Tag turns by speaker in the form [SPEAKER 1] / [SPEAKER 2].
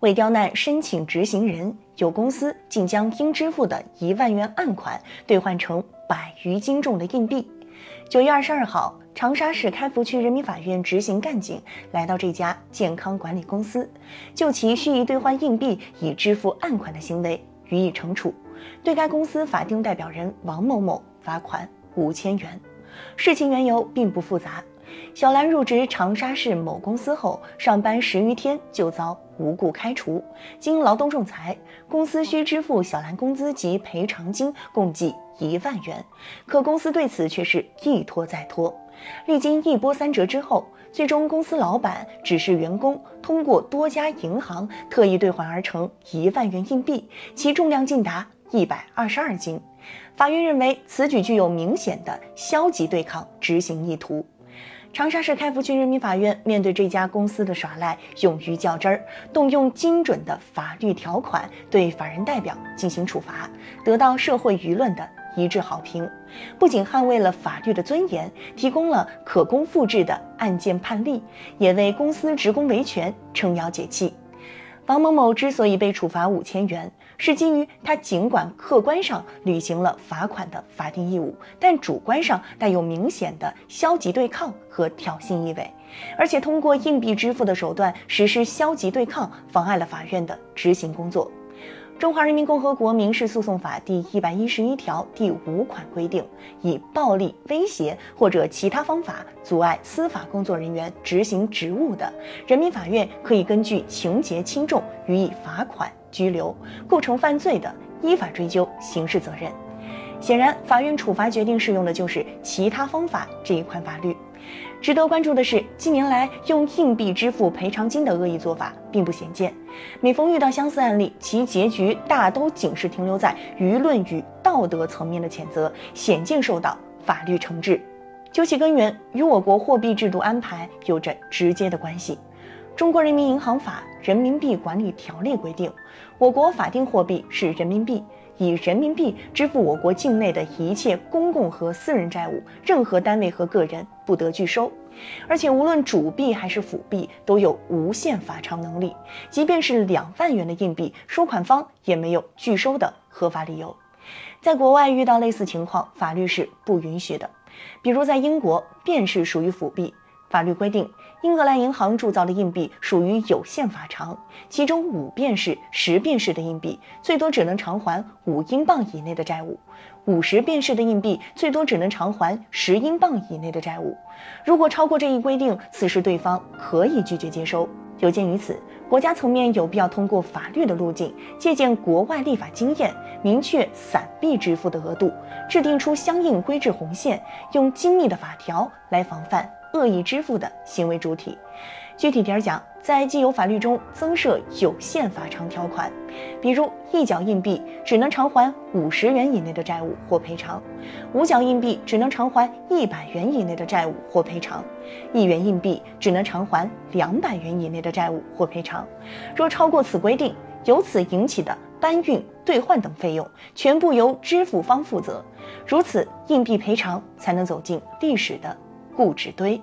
[SPEAKER 1] 为刁难申请执行人，有公司竟将应支付的一万元案款兑换成百余斤重的硬币。九月二十二号，长沙市开福区人民法院执行干警来到这家健康管理公司，就其蓄意兑换硬币以支付案款的行为予以惩处，对该公司法定代表人王某某罚款五千元。事情缘由并不复杂。小兰入职长沙市某公司后，上班十余天就遭无故开除。经劳动仲裁，公司需支付小兰工资及赔偿金共计一万元，可公司对此却是一拖再拖。历经一波三折之后，最终公司老板指示员工通过多家银行特意兑换而成一万元硬币，其重量竟达一百二十二斤。法院认为此举具有明显的消极对抗执行意图。长沙市开福区人民法院面对这家公司的耍赖，勇于较真儿，动用精准的法律条款对法人代表进行处罚，得到社会舆论的一致好评。不仅捍卫了法律的尊严，提供了可供复制的案件判例，也为公司职工维权撑腰解气。王某某之所以被处罚五千元，是基于他尽管客观上履行了罚款的法定义务，但主观上带有明显的消极对抗和挑衅意味，而且通过硬币支付的手段实施消极对抗，妨碍了法院的执行工作。中华人民共和国民事诉讼法第一百一十一条第五款规定，以暴力、威胁或者其他方法阻碍司法工作人员执行职务的，人民法院可以根据情节轻重予以罚款、拘留；构成犯罪的，依法追究刑事责任。显然，法院处罚决定适用的就是其他方法这一款法律。值得关注的是，近年来用硬币支付赔偿金的恶意做法并不鲜见。每逢遇到相似案例，其结局大都仅是停留在舆论与道德层面的谴责，鲜见受到法律惩治。究其根源，与我国货币制度安排有着直接的关系。《中国人民银行法》《人民币管理条例》规定，我国法定货币是人民币。以人民币支付我国境内的一切公共和私人债务，任何单位和个人不得拒收。而且，无论主币还是辅币，都有无限法偿能力。即便是两万元的硬币，收款方也没有拒收的合法理由。在国外遇到类似情况，法律是不允许的。比如在英国，便是属于辅币。法律规定，英格兰银行铸造的硬币属于有限法偿，其中五便士、十便士的硬币最多只能偿还五英镑以内的债务，五十便士的硬币最多只能偿还十英镑以内的债务。如果超过这一规定，此时对方可以拒绝接收。有鉴于此，国家层面有必要通过法律的路径，借鉴国外立法经验，明确散币支付的额度，制定出相应规制红线，用精密的法条来防范。恶意支付的行为主体，具体点讲，在既有法律中增设有限法偿条款，比如一角硬币只能偿还五十元以内的债务或赔偿，五角硬币只能偿还一百元以内的债务或赔偿，一元硬币只能偿还两百元以内的债务或赔偿。若超过此规定，由此引起的搬运、兑换等费用全部由支付方负责，如此硬币赔偿才能走进历史的。固执堆。